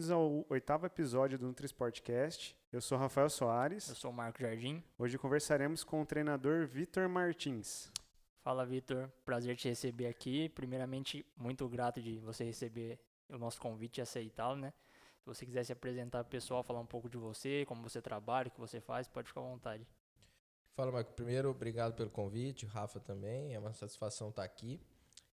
bem-vindos ao oitavo episódio do NutriSportcast. Eu sou Rafael Soares. Eu sou o Marco Jardim. Hoje conversaremos com o treinador Vitor Martins. Fala, Vitor. Prazer te receber aqui. Primeiramente, muito grato de você receber o nosso convite e aceitá-lo, né? Se você quiser se apresentar pro pessoal, falar um pouco de você, como você trabalha, o que você faz, pode ficar à vontade. Fala, Marco. Primeiro, obrigado pelo convite. Rafa também. É uma satisfação estar aqui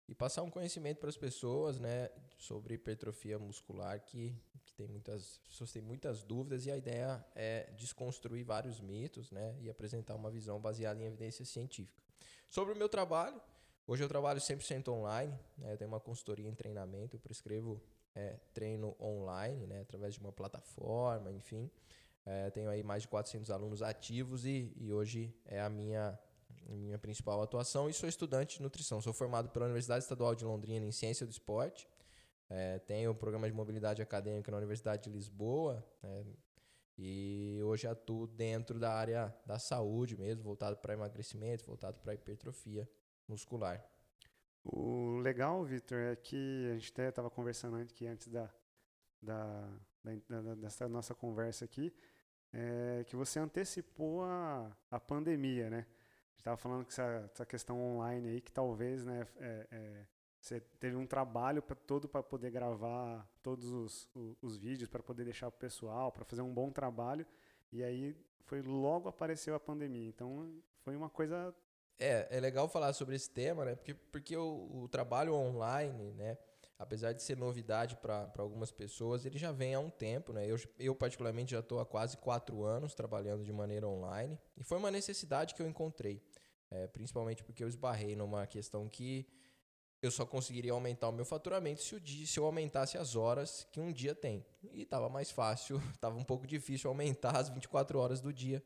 e passar um conhecimento para as pessoas, né, sobre hipertrofia muscular que, que tem muitas pessoas têm muitas dúvidas e a ideia é desconstruir vários mitos, né, e apresentar uma visão baseada em evidência científica. Sobre o meu trabalho, hoje eu trabalho 100% online, né, eu tenho uma consultoria em treinamento, eu prescrevo é, treino online, né, através de uma plataforma, enfim. É, tenho aí mais de 400 alunos ativos e, e hoje é a minha minha principal atuação e sou estudante de nutrição. Sou formado pela Universidade Estadual de Londrina em Ciência do Esporte. É, tenho o programa de mobilidade acadêmica na Universidade de Lisboa. É, e hoje atuo dentro da área da saúde mesmo, voltado para emagrecimento, voltado para hipertrofia muscular. O legal, Vitor, é que a gente até estava conversando aqui antes da, da, da, dessa nossa conversa aqui, é que você antecipou a, a pandemia, né? Estava falando que essa, essa, questão online aí, que talvez, né, é, é, você teve um trabalho todo para poder gravar todos os, os, os vídeos, para poder deixar o pessoal, para fazer um bom trabalho, e aí foi logo apareceu a pandemia. Então, foi uma coisa... É, é legal falar sobre esse tema, né, porque, porque o, o trabalho online, né, apesar de ser novidade para algumas pessoas, ele já vem há um tempo. Né? Eu, eu particularmente, já estou há quase quatro anos trabalhando de maneira online. E foi uma necessidade que eu encontrei. É, principalmente porque eu esbarrei numa questão que eu só conseguiria aumentar o meu faturamento se, dia, se eu aumentasse as horas que um dia tem. E estava mais fácil, estava um pouco difícil aumentar as 24 horas do dia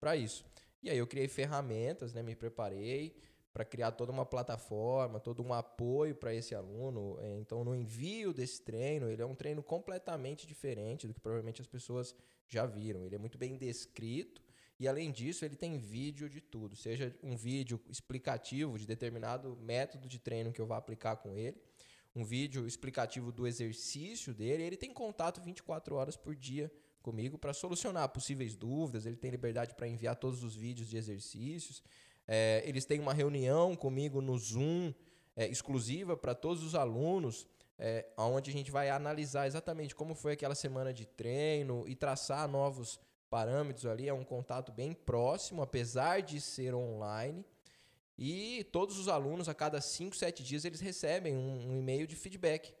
para isso. E aí eu criei ferramentas, né, me preparei, para criar toda uma plataforma, todo um apoio para esse aluno. É, então, no envio desse treino, ele é um treino completamente diferente do que provavelmente as pessoas já viram. Ele é muito bem descrito e, além disso, ele tem vídeo de tudo, seja um vídeo explicativo de determinado método de treino que eu vou aplicar com ele, um vídeo explicativo do exercício dele. Ele tem contato 24 horas por dia comigo para solucionar possíveis dúvidas. Ele tem liberdade para enviar todos os vídeos de exercícios. É, eles têm uma reunião comigo no Zoom, é, exclusiva para todos os alunos, é, onde a gente vai analisar exatamente como foi aquela semana de treino e traçar novos parâmetros ali. É um contato bem próximo, apesar de ser online. E todos os alunos, a cada 5, 7 dias, eles recebem um, um e-mail de feedback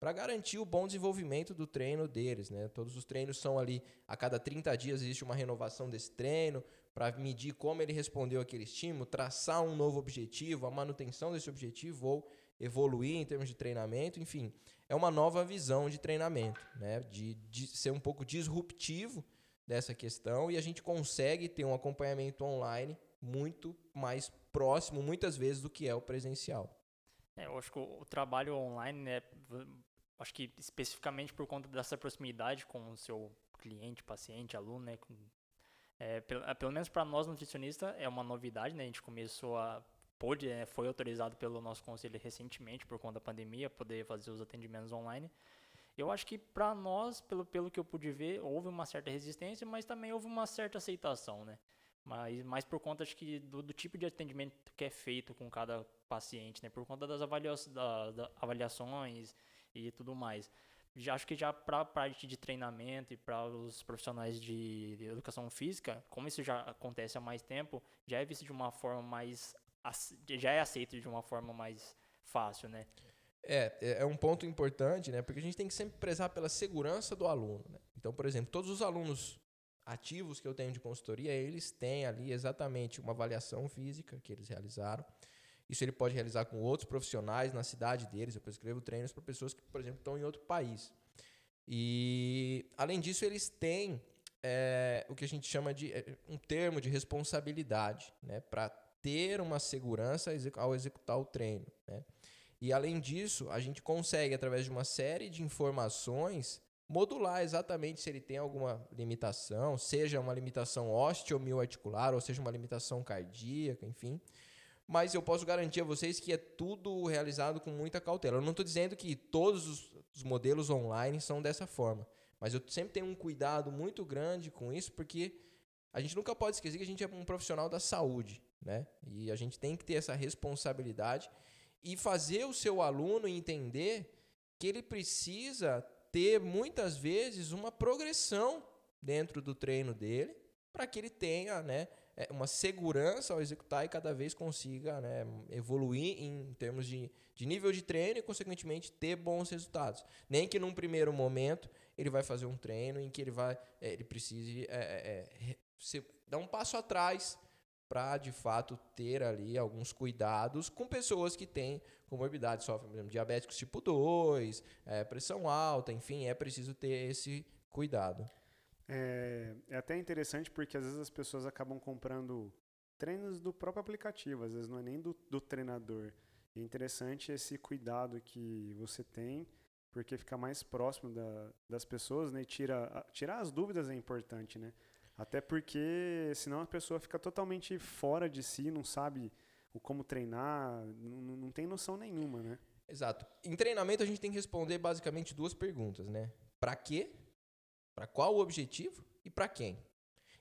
para garantir o bom desenvolvimento do treino deles. Né? Todos os treinos são ali, a cada 30 dias existe uma renovação desse treino, para medir como ele respondeu aquele estímulo, traçar um novo objetivo, a manutenção desse objetivo ou evoluir em termos de treinamento, enfim, é uma nova visão de treinamento, né? de, de ser um pouco disruptivo dessa questão e a gente consegue ter um acompanhamento online muito mais próximo, muitas vezes, do que é o presencial. É, eu acho que o, trabalho online, né, acho que especificamente por conta dessa proximidade com o seu cliente, paciente, aluno, né, é, pelo, é, pelo, menos para nós nutricionistas é uma novidade, né? A gente começou a pôde, é, foi autorizado pelo nosso conselho recentemente por conta da pandemia poder fazer os atendimentos online. Eu acho que para nós, pelo, pelo que eu pude ver, houve uma certa resistência, mas também houve uma certa aceitação, né? Mas mais por conta acho que do, do, tipo de atendimento que é feito com cada paciente, né? Por conta das avalia da, da avaliações e tudo mais já acho que já para a parte de treinamento e para os profissionais de, educação física, como isso já acontece há mais tempo, já é visto de uma forma mais já é aceito de uma forma mais fácil, né? É, é, é um ponto importante, né? Porque a gente tem que sempre prezar pela segurança do aluno. Né? Então, por exemplo, todos os alunos ativos que eu tenho de consultoria, eles têm ali exatamente uma avaliação física que eles realizaram isso ele pode realizar com outros profissionais na cidade deles. Eu prescrevo treinos para pessoas que, por exemplo, estão em outro país. E, além disso, eles têm é, o que a gente chama de é, um termo de responsabilidade, né, para ter uma segurança ao executar o treino. Né? E, além disso, a gente consegue, através de uma série de informações, modular exatamente se ele tem alguma limitação, seja uma limitação osteomioarticular, ou seja uma limitação cardíaca, enfim mas eu posso garantir a vocês que é tudo realizado com muita cautela. Eu não estou dizendo que todos os, os, modelos online são dessa forma. Mas eu sempre tenho um cuidado muito grande com isso, porque a gente nunca pode esquecer que a gente é um profissional da saúde, né? E a gente tem que ter essa responsabilidade e fazer o seu aluno entender que ele precisa ter muitas vezes uma progressão dentro do treino dele para que ele tenha, né, uma segurança ao executar e cada vez consiga né, evoluir em termos de, de nível de treino e, consequentemente, ter bons resultados. Nem que num primeiro momento ele vai fazer um treino em que ele vai é, ele precise é, é, é se, dar um passo atrás para de fato ter ali alguns cuidados com pessoas que têm comorbidade, sofrem, por exemplo, diabéticos tipo 2, é, pressão alta, enfim, é preciso ter esse cuidado. É, é até interessante porque às vezes as pessoas acabam comprando treinos do próprio aplicativo, às vezes não é nem do, do treinador. É interessante esse cuidado que você tem, porque fica mais próximo da, das pessoas, né? E tira, tirar as dúvidas é importante, né? Até porque senão a pessoa fica totalmente fora de si, não sabe o como treinar, não, não tem noção nenhuma, né? Exato. Em treinamento a gente tem que responder basicamente duas perguntas, né? Para quê para qual o objetivo e para quem?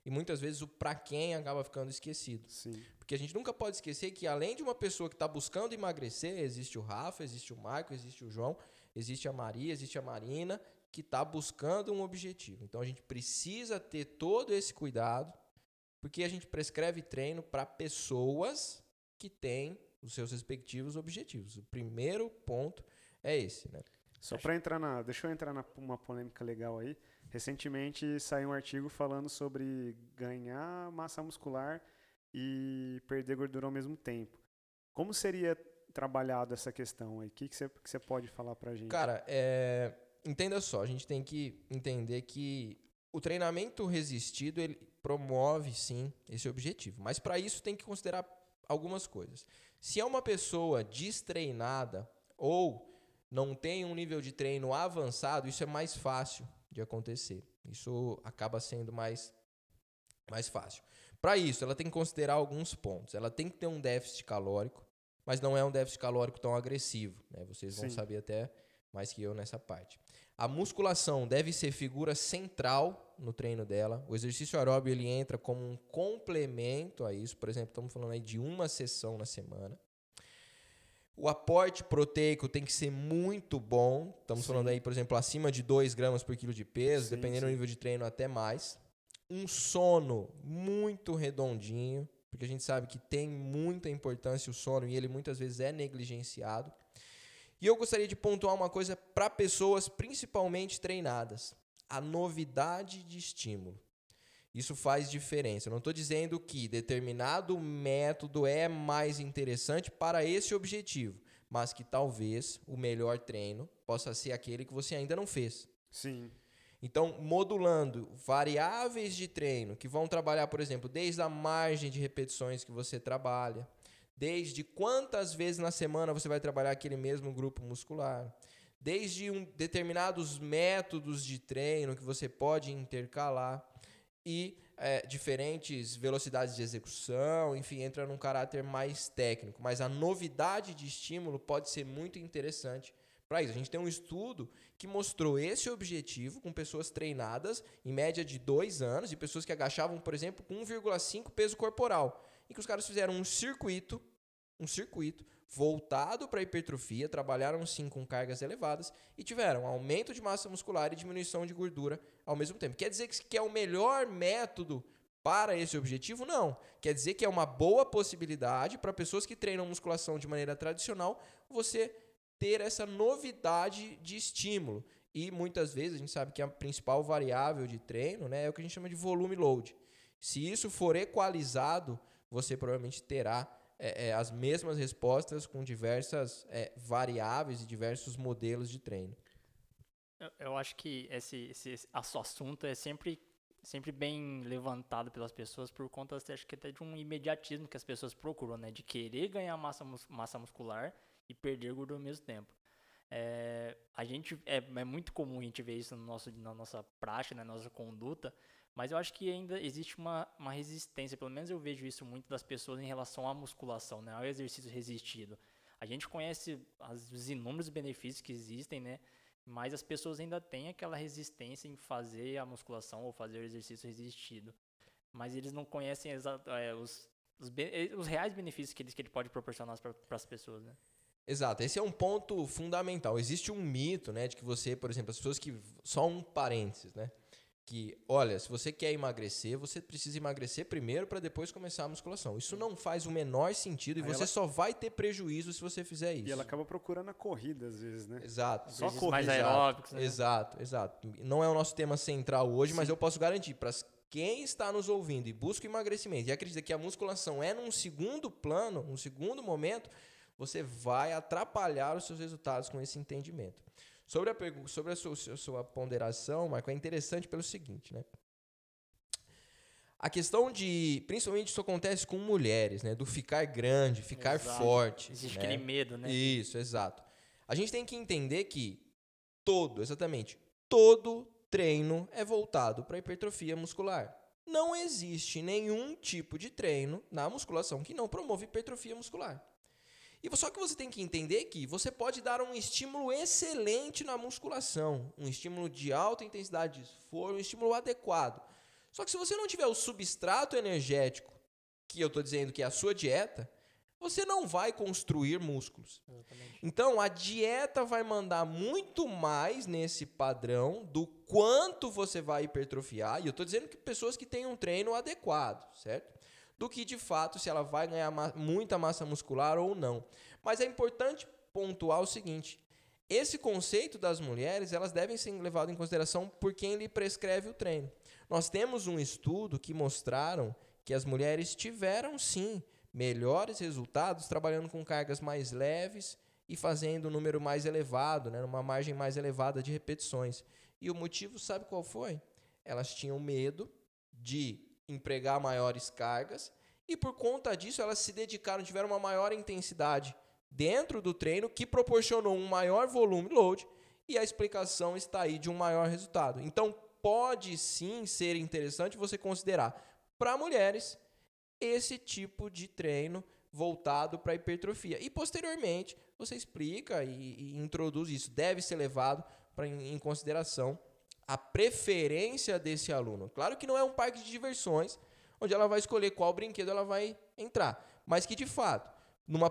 E muitas vezes o para quem acaba ficando esquecido. Sim. Porque a gente nunca pode esquecer que além de uma pessoa que está buscando emagrecer, existe o Rafa, existe o Marco, existe o João, existe a Maria, existe a Marina, que está buscando um objetivo. Então a gente precisa ter todo esse cuidado, porque a gente prescreve treino para pessoas que têm os seus respectivos objetivos. O primeiro ponto é esse, né? Só para entrar na, deixa eu entrar numa polêmica legal aí. Recentemente saiu um artigo falando sobre ganhar massa muscular e perder gordura ao mesmo tempo. Como seria trabalhado essa questão aí? O que, que, você, que pode falar pra gente? Cara, é... entenda só, a gente tem que entender que o treinamento resistido ele promove sim esse objetivo, mas para isso tem que considerar algumas coisas. Se é uma pessoa destreinada ou não tem um nível de treino avançado, isso é mais fácil de acontecer. Isso acaba sendo mais, mais fácil. Para isso, ela tem que considerar alguns pontos. Ela tem que ter um déficit calórico, mas não é um déficit calórico tão agressivo. Né? Vocês vão Sim. saber até mais que eu nessa parte. A musculação deve ser figura central no treino dela. O exercício aeróbio ele entra como um complemento a isso. Por exemplo, estamos falando aí de uma sessão na semana. O aporte proteico tem que ser muito bom. Estamos sim. falando aí, por exemplo, acima de 2 gramas por quilo de peso, sim, dependendo sim. do nível de treino, até mais. Um sono muito redondinho, porque a gente sabe que tem muita importância o sono e ele muitas vezes é negligenciado. E eu gostaria de pontuar uma coisa para pessoas principalmente treinadas: a novidade de estímulo. Isso faz diferença. Eu não estou dizendo que determinado método é mais interessante para esse objetivo, mas que talvez o melhor treino possa ser aquele que você ainda não fez. Sim. Então, modulando variáveis de treino que vão trabalhar, por exemplo, desde a margem de repetições que você trabalha, desde quantas vezes na semana você vai trabalhar aquele mesmo grupo muscular, desde um, determinados métodos de treino que você pode intercalar e é, diferentes velocidades de execução, enfim, entra num caráter mais técnico. Mas a novidade de estímulo pode ser muito interessante para isso. A gente tem um estudo que mostrou esse objetivo com pessoas treinadas, em média de dois anos, e pessoas que agachavam, por exemplo, com 1,5 peso corporal. E que os caras fizeram um circuito, um circuito voltado para hipertrofia, trabalharam sim com cargas elevadas e tiveram aumento de massa muscular e diminuição de gordura ao mesmo tempo. Quer dizer que é o melhor método para esse objetivo? Não. Quer dizer que é uma boa possibilidade para pessoas que treinam musculação de maneira tradicional você ter essa novidade de estímulo. E muitas vezes a gente sabe que a principal variável de treino né, é o que a gente chama de volume load. Se isso for equalizado, você provavelmente terá é, é, as mesmas respostas com diversas é, variáveis e diversos modelos de treino. Eu, eu acho que esse, esse, esse assunto é sempre, sempre bem levantado pelas pessoas por conta, acho que até de um imediatismo que as pessoas procuram, né? De querer ganhar massa, massa muscular e perder gordura ao mesmo tempo. É, a gente é, é, muito comum a gente ver isso no nosso, na nossa prática, na nossa conduta, mas eu acho que ainda existe uma, uma resistência, pelo menos eu vejo isso muito das pessoas em relação à musculação, né, ao exercício resistido. A gente conhece os inúmeros benefícios que existem, né? mas as pessoas ainda têm aquela resistência em fazer a musculação ou fazer o exercício resistido. Mas eles não conhecem é, os, os, eh, os, reais benefícios que ele, que ele pode proporcionar para as pessoas, né? Exato, esse é um ponto fundamental. Existe um mito, né, de que você, por exemplo, as pessoas que só um parênteses, né, que, olha, se você quer emagrecer, você precisa emagrecer primeiro para depois começar a musculação. Isso não faz o menor sentido e Aí você ela... só vai ter prejuízo se você fizer isso. E ela acaba procurando a corrida às vezes, né? Exato. Só corrida. mais aeróbicos, né? Exato, exato. Não é o nosso tema central hoje, Sim. mas eu posso garantir para quem está nos ouvindo e busca emagrecimento e acredita que a musculação é num segundo plano, num segundo momento, você vai atrapalhar os seus resultados com esse entendimento. Sobre a, sobre a sua, sua ponderação, Marco, é interessante pelo seguinte, né? A questão de, principalmente isso acontece com mulheres, né? Do ficar grande, ficar exato. forte. Existe né? aquele medo, né? Isso, exato. A gente tem que entender que todo, exatamente, todo treino é voltado para hipertrofia muscular. Não existe nenhum tipo de treino na musculação que não promove hipertrofia muscular. E só que você tem que entender que você pode dar um estímulo excelente na musculação, um estímulo de alta intensidade de esforço, um estímulo adequado. Só que se você não tiver o substrato energético, que eu estou dizendo que é a sua dieta, você não vai construir músculos. Exatamente. Então a dieta vai mandar muito mais nesse padrão do quanto você vai hipertrofiar. E eu estou dizendo que pessoas que têm um treino adequado, certo? Do que de fato se ela vai ganhar ma muita massa muscular ou não. Mas é importante pontuar o seguinte: esse conceito das mulheres, elas devem ser levadas em consideração por quem lhe prescreve o treino. Nós temos um estudo que mostraram que as mulheres tiveram sim melhores resultados trabalhando com cargas mais leves e fazendo um número mais elevado, né, uma margem mais elevada de repetições. E o motivo, sabe qual foi? Elas tinham medo de empregar maiores cargas e por conta disso elas se dedicaram, tiveram uma maior intensidade dentro do treino que proporcionou um maior volume load e a explicação está aí de um maior resultado. Então pode sim ser interessante você considerar para mulheres esse tipo de treino voltado para hipertrofia. E posteriormente você explica e, e introduz isso. Deve ser levado pra, em, em consideração a preferência desse aluno. Claro que não é um parque de diversões onde ela vai escolher qual brinquedo ela vai entrar, mas que de fato, numa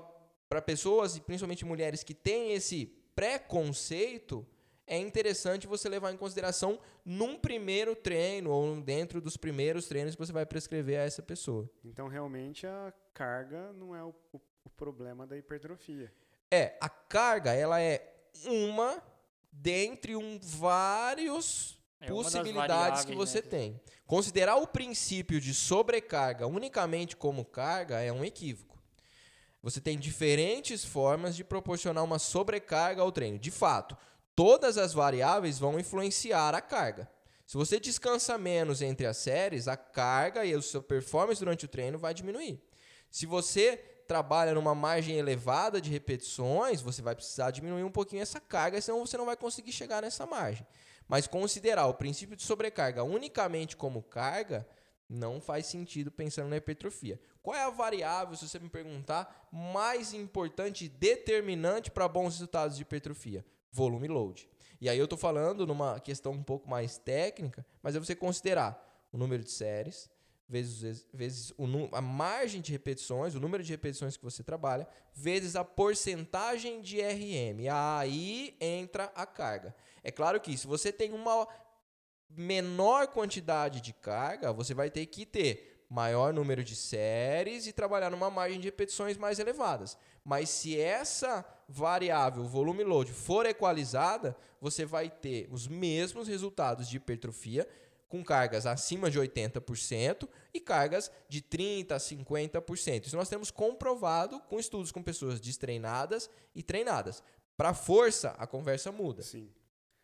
para pessoas e principalmente mulheres que têm esse preconceito, é interessante você levar em consideração num primeiro treino ou dentro dos primeiros treinos que você vai prescrever a essa pessoa. Então, realmente, a carga não é o, o, o problema da hipertrofia. É, a carga, ela é uma dentre um vários é possibilidades que você né? tem. Considerar o princípio de sobrecarga unicamente como carga é um equívoco. Você tem diferentes formas de proporcionar uma sobrecarga ao treino. De fato, todas as variáveis vão influenciar a carga. Se você descansa menos entre as séries, a carga e a sua performance durante o treino vai diminuir. Se você trabalha numa margem elevada de repetições, você vai precisar diminuir um pouquinho essa carga, senão você não vai conseguir chegar nessa margem. Mas considerar o princípio de sobrecarga unicamente como carga não faz sentido pensando na hipertrofia. Qual é a variável, se você me perguntar, mais importante e determinante para bons resultados de hipertrofia? Volume load. E aí eu estou falando numa questão um pouco mais técnica, mas é você considerar o número de séries, vezes, vezes o, a margem de repetições, o número de repetições que você trabalha, vezes a porcentagem de RM. Aí entra a carga. É claro que se você tem uma menor quantidade de carga, você vai ter que ter maior número de séries e trabalhar numa margem de repetições mais elevadas. Mas se essa variável, volume load, for equalizada, você vai ter os mesmos resultados de hipertrofia, com cargas acima de 80% e cargas de 30% a 50%. Isso nós temos comprovado com estudos com pessoas destreinadas e treinadas. Para força, a conversa muda. Sim.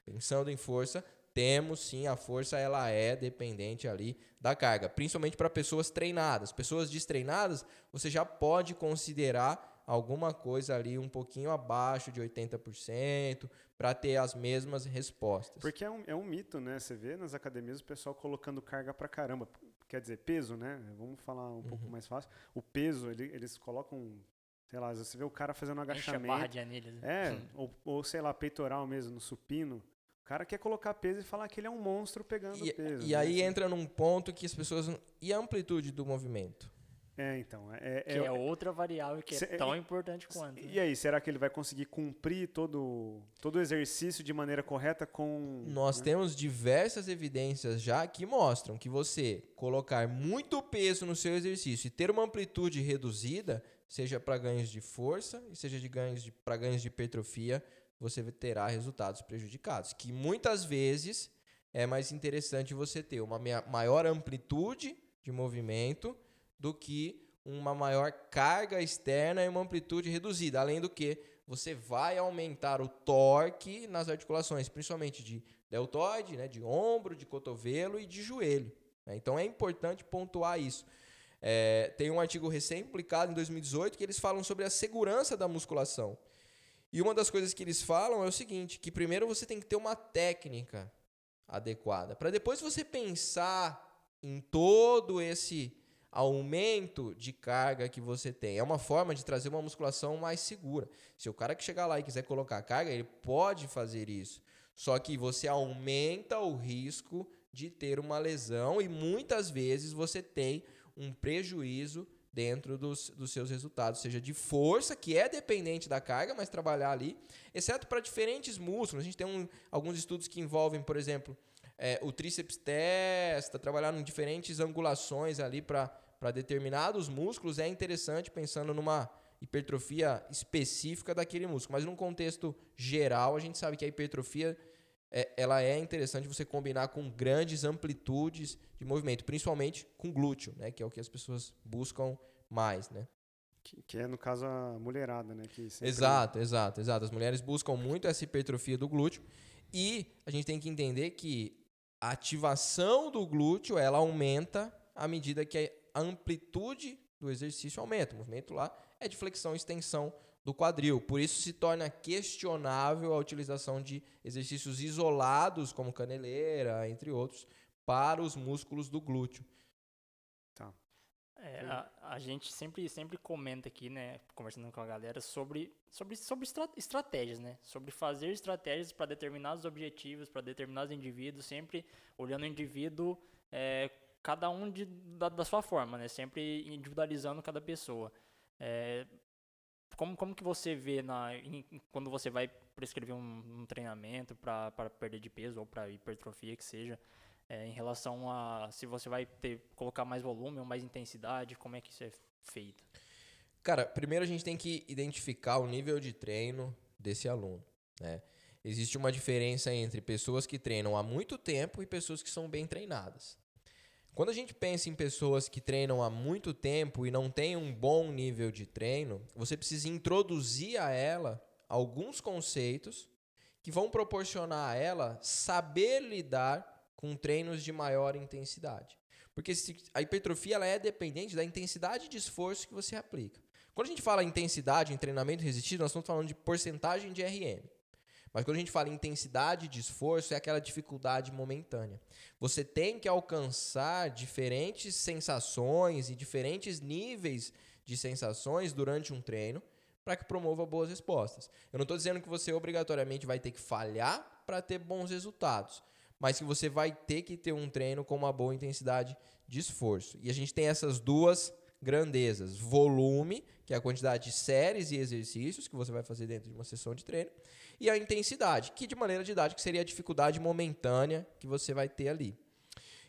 Pensando em força, temos sim, a força ela é dependente ali da carga, principalmente para pessoas treinadas. Pessoas destreinadas, você já pode considerar alguma coisa ali um pouquinho abaixo de 80% para ter as mesmas respostas. Porque é um, é um mito, né? Você vê nas academias o pessoal colocando carga para caramba. Quer dizer, peso, né? Vamos falar um uhum. pouco mais fácil. O peso, ele, eles colocam sei lá, você vê o cara fazendo um agachamento. barra de anilhas. né? É, ou, ou sei lá, peitoral mesmo, no supino. O cara quer colocar peso e falar que ele é um monstro pegando E, peso. e né? aí Assim, entra num ponto que as pessoas. E a amplitude do movimento? É, então. É, Que é outra variável que é Cê- tão importante quanto. né? E aí, será que ele vai conseguir cumprir todo, todo o exercício de maneira correta com. Nós né? temos diversas evidências já que mostram que você colocar muito peso no seu exercício e ter uma amplitude reduzida, seja para ganhos de força e seja de ganhos de, para ganhos de hipertrofia, você terá resultados prejudicados. Que muitas vezes é mais interessante você ter uma maior amplitude de movimento do que uma maior carga externa e uma amplitude reduzida. Além do que, você vai aumentar o torque nas articulações, principalmente de deltoide, né, de ombro, de cotovelo e de joelho. né? Então é importante pontuar isso. É, tem um artigo recém-publicado em 2018 que eles falam sobre a segurança da musculação. E uma das coisas que eles falam é o seguinte, que primeiro você tem que ter uma técnica adequada, para depois você pensar em todo esse aumento de carga que você tem. É uma forma de trazer uma musculação mais segura. Se o cara que chegar lá e quiser colocar carga, ele pode fazer isso. Só que você aumenta o risco de ter uma lesão e muitas vezes você tem um prejuízo dentro dos, dos seus resultados, seja de força, que é dependente da carga, mas trabalhar ali, exceto para diferentes músculos. A gente tem um- alguns estudos que envolvem, por exemplo, é, o tríceps testa, trabalhar em diferentes angulações ali para determinados músculos é interessante pensando numa hipertrofia específica daquele músculo. Mas num contexto geral, a gente sabe que a hipertrofia é, ela é interessante você combinar com grandes amplitudes de movimento, principalmente com glúteo, né, que é o que as pessoas buscam mais, né? Que, que é, no caso, a mulherada, né? Que sempre- Exato, exato, exato. As mulheres buscam muito essa hipertrofia do glúteo e a gente tem que entender que a ativação do glúteo ela aumenta à medida que a amplitude do exercício aumenta. O movimento lá é de flexão e extensão do quadril. Por isso se torna questionável a utilização de exercícios isolados, como caneleira, entre outros, para os músculos do glúteo. É, a, a gente sempre, sempre comenta aqui, né, conversando com a galera, sobre, sobre, sobre estra- estratégias, né? Sobre fazer estratégias para determinados objetivos, para determinados indivíduos, sempre olhando o indivíduo, é, cada um de, da, da sua forma, né? Sempre individualizando cada pessoa. É, como, como que você vê na, em- quando você vai prescrever um, um treinamento para perder de peso ou para hipertrofia que seja, é, em relação a se você vai ter colocar mais volume ou mais intensidade, como é que isso é feito? Cara, primeiro a gente tem que identificar o nível de treino desse aluno, né? Existe uma diferença entre pessoas que treinam há muito tempo e pessoas que são bem treinadas. Quando a gente pensa em pessoas que treinam há muito tempo e não têm um bom nível de treino, você precisa introduzir a ela alguns conceitos que vão proporcionar a ela saber lidar com treinos de maior intensidade. Porque a hipertrofia ela é dependente da intensidade de esforço que você aplica. Quando a gente fala intensidade em treinamento resistido, nós estamos falando de porcentagem de RM. Mas quando a gente fala em intensidade de esforço, é aquela dificuldade momentânea. Você tem que alcançar diferentes sensações e diferentes níveis de sensações durante um treino para que promova boas respostas. Eu não estou dizendo que você obrigatoriamente vai ter que falhar para ter bons resultados, mas que você vai ter que ter um treino com uma boa intensidade de esforço. E a gente tem essas duas grandezas: volume, que é a quantidade de séries e exercícios que você vai fazer dentro de uma sessão de treino, e a intensidade, que de maneira didática seria a dificuldade momentânea que você vai ter ali.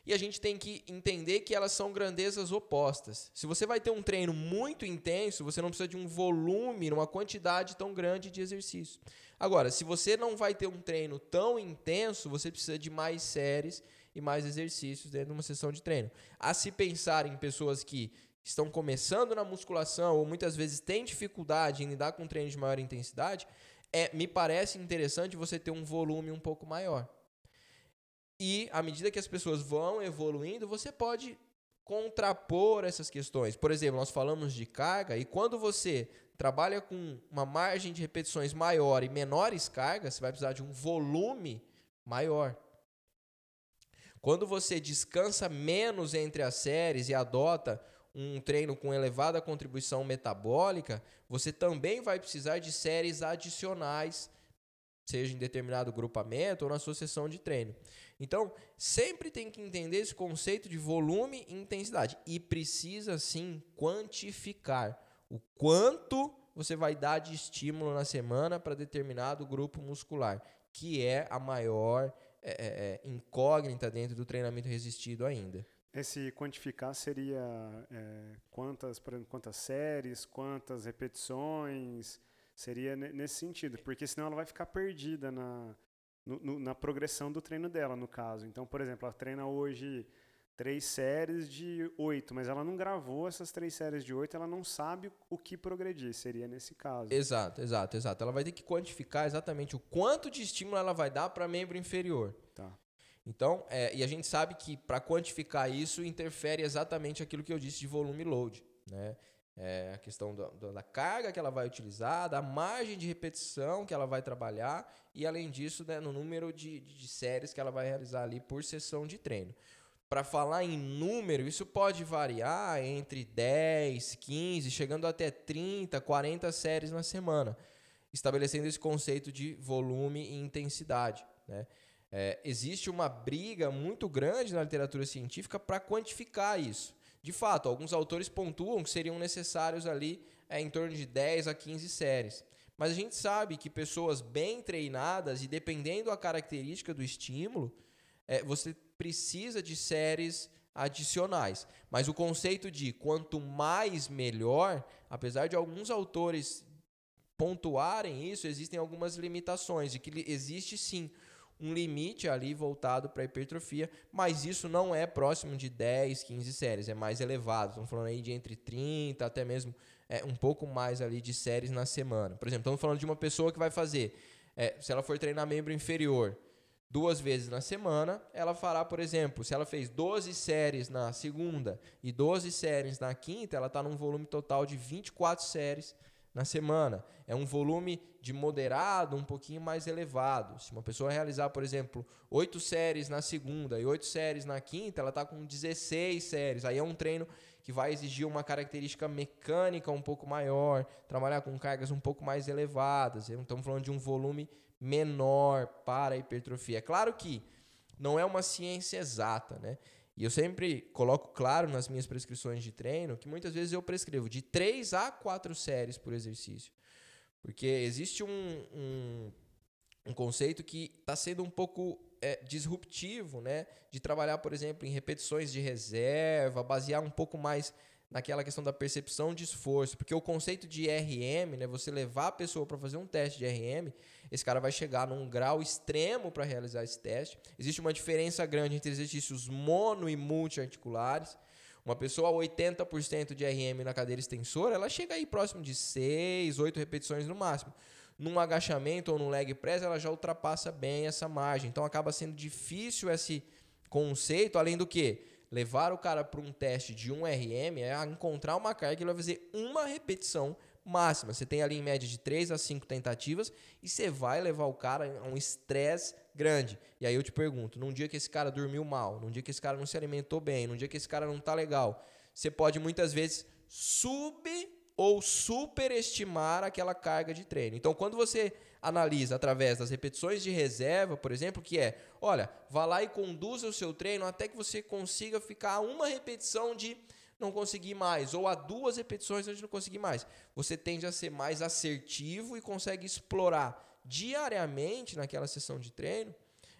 E a gente tem que entender que elas são grandezas opostas. Se você vai ter um treino muito intenso, você não precisa de um volume, uma quantidade tão grande de exercício. Agora, se você não vai ter um treino tão intenso, você precisa de mais séries e mais exercícios dentro de uma sessão de treino. A se pensar em pessoas que estão começando na musculação ou muitas vezes têm dificuldade em lidar com treinos de maior intensidade, é, me parece interessante você ter um volume um pouco maior. E à medida que as pessoas vão evoluindo, você pode contrapor essas questões. Por exemplo, nós falamos de carga e quando você trabalha com uma margem de repetições maior e menores cargas, você vai precisar de um volume maior. Quando você descansa menos entre as séries e adota um treino com elevada contribuição metabólica, você também vai precisar de séries adicionais, seja em determinado grupamento ou na sessão de treino. Então, sempre tem que entender esse conceito de volume e intensidade e precisa sim quantificar o quanto você vai dar de estímulo na semana para determinado grupo muscular, que é a maior é, é, é incógnita dentro do treinamento resistido ainda. Esse quantificar seria é, quantas, por exemplo, quantas séries, quantas repetições, seria nesse sentido, porque senão ela vai ficar perdida na, no, no, na progressão do treino dela, no caso. Então, por exemplo, ela treina hoje três séries de oito, mas ela não gravou essas três séries de oito, ela não sabe o que progredir, seria nesse caso. Exato, exato, exato. Ela vai ter que quantificar exatamente o quanto de estímulo ela vai dar para membro inferior. Então, é, e a gente sabe que para quantificar isso interfere exatamente aquilo que eu disse de volume load, né? É a questão do, do, da carga que ela vai utilizar, da margem de repetição que ela vai trabalhar e, além disso, né, no número de, de, de séries que ela vai realizar ali por sessão de treino. Para falar em número, isso pode variar entre 10, 15, chegando até 30, 40 séries na semana, estabelecendo esse conceito de volume e intensidade. Né? É, existe uma briga muito grande na literatura científica para quantificar isso. De fato, alguns autores pontuam que seriam necessários ali é, em torno de 10 a 15 séries. Mas a gente sabe que pessoas bem treinadas e dependendo da característica do estímulo, é, você precisa de séries adicionais. Mas o conceito de quanto mais melhor, apesar de alguns autores pontuarem isso, existem algumas limitações, de que existe sim um limite ali voltado para hipertrofia, mas isso não é próximo de 10, 15 séries, é mais elevado. Estamos falando aí de entre 30 até mesmo é, um pouco mais ali de séries na semana. Por exemplo, estamos falando de uma pessoa que vai fazer, é, se ela for treinar membro inferior, duas vezes na semana, ela fará, por exemplo, se ela fez 12 séries na segunda e 12 séries na quinta, ela está num volume total de 24 séries na semana. É um volume de moderado, um pouquinho mais elevado. Se uma pessoa realizar, por exemplo, 8 séries na segunda e 8 séries na quinta, ela está com 16 séries. Aí é um treino que vai exigir uma característica mecânica um pouco maior, trabalhar com cargas um pouco mais elevadas. Estamos falando de um volume menor para a hipertrofia. É claro que não é uma ciência exata, né? E eu sempre coloco claro nas minhas prescrições de treino que muitas vezes eu prescrevo de 3 a 4 séries por exercício. Porque existe um, um, um conceito que está sendo um pouco é, disruptivo, né? De trabalhar, por exemplo, em repetições de reserva, basear um pouco mais naquela questão da percepção de esforço, porque o conceito de RM, né, você levar a pessoa para fazer um teste de RM, esse cara vai chegar num grau extremo para realizar esse teste. Existe uma diferença grande entre exercícios mono e multiarticulares. Uma pessoa a 80% de RM na cadeira extensora, ela chega aí próximo de 6, 8 repetições no máximo. Num agachamento ou num leg press, ela já ultrapassa bem essa margem. Então acaba sendo difícil esse conceito, além do que levar o cara para um teste de 1 RM é encontrar uma carga que ele vai fazer uma repetição máxima. Você tem ali em média de 3 a 5 tentativas e você vai levar o cara a um estresse grande. E aí eu te pergunto, num dia que esse cara dormiu mal, num dia que esse cara não se alimentou bem, num dia que esse cara não tá legal, você pode muitas vezes sub ou superestimar aquela carga de treino. Então, quando você analisa através das repetições de reserva, por exemplo, que é, olha, vá lá e conduza o seu treino até que você consiga ficar a uma repetição de não conseguir mais, ou a duas repetições de não conseguir mais. Você tende a ser mais assertivo e consegue explorar diariamente naquela sessão de treino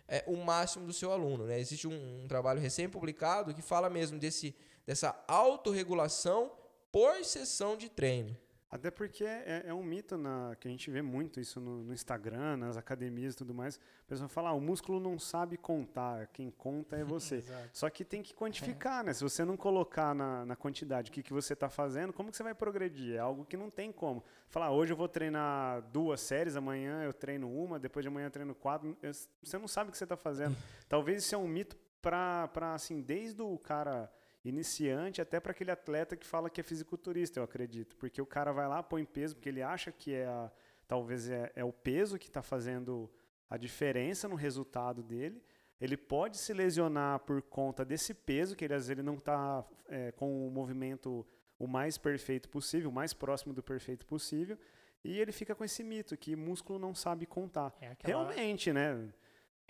é, o máximo do seu aluno. Né? Existe um, um trabalho recém-publicado que fala mesmo desse, dessa autorregulação por sessão de treino. Até porque é, é, um mito na, que a gente vê muito isso no, no Instagram, nas academias e tudo mais. A pessoa fala, ah, o músculo não sabe contar, quem conta é você. Só que tem que quantificar, é. né? Se você não colocar na, na quantidade o que, que você está fazendo, como que você vai progredir? É algo que não tem como. Falar, ah, hoje eu vou treinar duas séries, amanhã eu treino uma, depois de amanhã eu treino quatro. Você não sabe o que você está fazendo. Talvez isso é um mito para, assim, desde o cara iniciante até para aquele atleta que fala que é fisiculturista, eu acredito. Porque o cara vai lá, põe peso, porque ele acha que é a, talvez é, é o peso que está fazendo a diferença no resultado dele. ele pode se lesionar por conta desse peso, que ele às vezes ele não está é, com o movimento o mais perfeito possível, o mais próximo do perfeito possível, e ele fica com esse mito que músculo não sabe contar. É aquela- Realmente, né?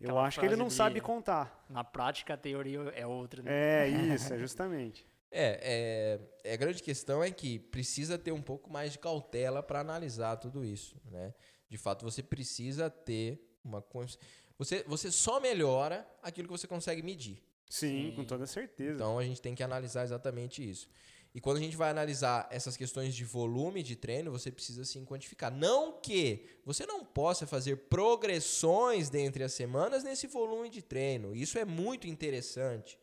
Eu aquela acho que ele não de- sabe contar. Na prática, a teoria é outra, né? É isso, é justamente. É, é, a grande questão é que precisa ter um pouco mais de cautela para analisar tudo isso, né? De fato, você precisa ter uma cons- você você só melhora aquilo que você consegue medir. Sim, Sim. com toda certeza. Então a gente tem que analisar exatamente isso. E quando a gente vai analisar essas questões de volume de treino, você precisa sim quantificar. Não que você não possa fazer progressões dentre as semanas nesse volume de treino. Isso é muito interessante.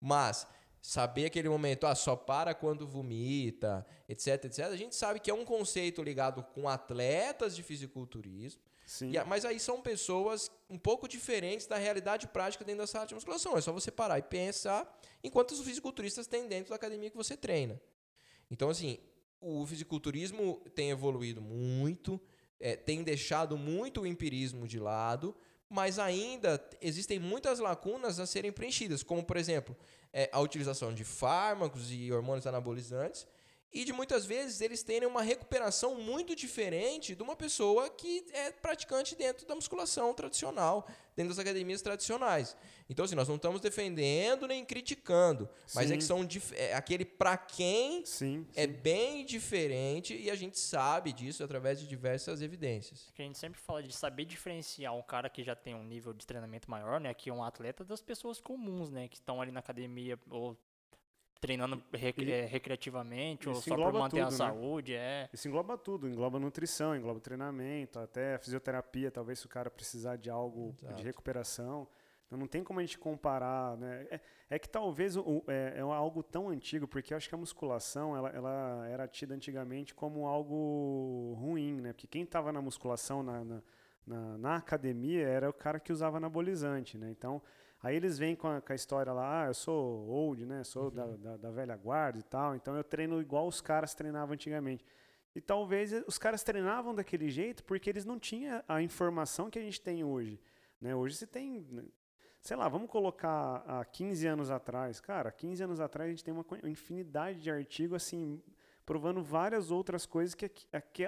Mas saber aquele momento, ah, só para quando vomita, etc, etc, a gente sabe que é um conceito ligado com atletas de fisiculturismo. Sim. E mas aí são pessoas um pouco diferentes da realidade prática dentro da sala de musculação. É só você parar e pensar em quantos fisiculturistas tem dentro da academia que você treina. Então, assim, o fisiculturismo tem evoluído muito, é, tem deixado muito o empirismo de lado, mas ainda existem muitas lacunas a serem preenchidas, como, por exemplo, é, a utilização de fármacos e hormônios anabolizantes, e de muitas vezes eles terem uma recuperação muito diferente de uma pessoa que é praticante dentro da musculação tradicional, dentro das academias tradicionais. Então, assim, nós não estamos defendendo nem criticando, mas é que são dif- é aquele para quem Sim, é sim. bem diferente e a gente sabe disso através de diversas evidências. Que a gente sempre fala de saber diferenciar um cara que já tem um nível de treinamento maior, né? Que é um atleta das pessoas comuns, né? Que estão ali na academia ou treinando rec- E- eh, recreativamente ou só engloba manter a tudo, né? saúde, é. Isso engloba tudo, engloba nutrição, engloba treinamento, até fisioterapia, talvez se o cara precisar de algo Exato. de recuperação. Então não tem como a gente comparar, né? É, é que talvez o- é, é algo tão antigo, porque eu acho que a musculação ela, ela era tida antigamente como algo ruim, né? Porque quem estava na musculação, na, na, na, na academia, era o cara que usava anabolizante, né? Então Aí eles vêm com a, com a história lá, ah, eu sou old, né? Sou da, da, da velha guarda e tal, então eu treino igual os caras treinavam antigamente. E talvez os caras treinavam daquele jeito porque eles não tinham a informação que a gente tem hoje. Né? Hoje se tem, né, sei lá, vamos colocar há 15 anos atrás. Cara, 15 anos atrás a gente tem uma infinidade de artigos assim, provando várias outras coisas que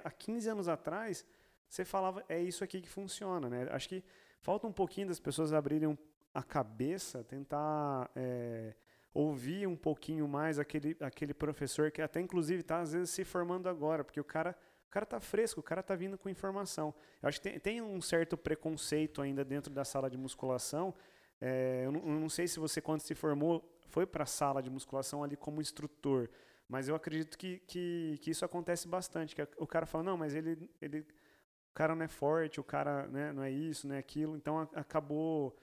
há 15 anos atrás você falava, é isso aqui que funciona. Né? Acho que falta um pouquinho das pessoas abrirem um a cabeça, tentar é, ouvir um pouquinho mais aquele, aquele professor que até inclusive está às vezes se formando agora, porque o cara o cara tá fresco, o cara tá vindo com informação. Eu acho que tem, tem um certo preconceito ainda dentro da sala de musculação. É, eu, não, eu não sei se você quando se formou foi para a sala de musculação ali como instrutor, mas eu acredito que, que, que isso acontece bastante. Que o cara fala não, mas ele, ele o cara não é forte, o cara né, não é isso, não é aquilo. Então a- acabou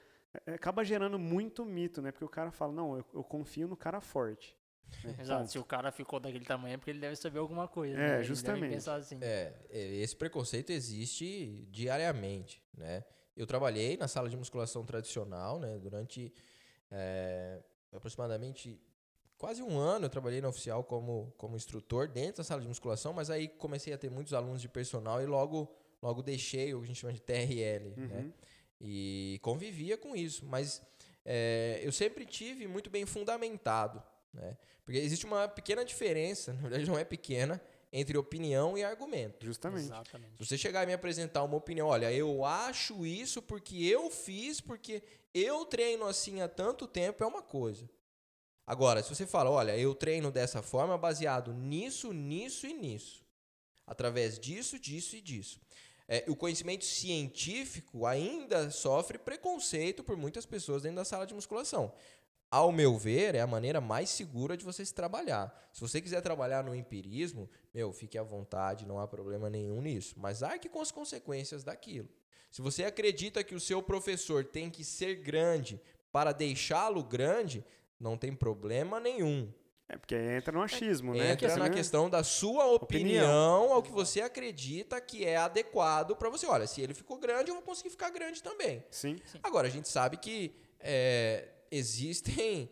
acaba gerando muito mito, né? Porque o cara fala, não, eu, eu confio no cara forte. né? Exato. Ponto. Se o cara ficou daquele tamanho é porque ele deve saber alguma coisa. É, né? Justamente. assim. É, é, esse preconceito existe diariamente, né? Eu trabalhei na sala de musculação tradicional, né? Durante é, aproximadamente quase um ano eu trabalhei na oficial como, como instrutor dentro da sala de musculação, mas aí comecei a ter muitos alunos de personal e logo, logo deixei o que a gente chama de TRL, né? E convivia com isso, mas é, eu sempre tive muito bem fundamentado, né? Porque existe uma pequena diferença, na verdade não é pequena, entre opinião e argumento. Justamente. Exatamente. Se você chegar e me apresentar uma opinião, olha, eu acho isso porque eu fiz, porque eu treino assim há tanto tempo, é uma coisa. Agora, se você fala, olha, eu treino dessa forma baseado nisso, nisso e nisso, através disso, disso e disso. É, o conhecimento científico ainda sofre preconceito por muitas pessoas dentro da sala de musculação. Ao meu ver, é a maneira mais segura de você se trabalhar. Se você quiser trabalhar no empirismo, meu, fique à vontade, não há problema nenhum nisso. Mas arque com as consequências daquilo. Se você acredita que o seu professor tem que ser grande para deixá-lo grande, não tem problema nenhum. É porque aí entra no achismo, né? Entra na Né? questão da sua opinião, ao que você acredita que é adequado para você. Olha, se ele ficou grande, eu vou conseguir ficar grande também. Sim. Agora, a gente sabe que é, existem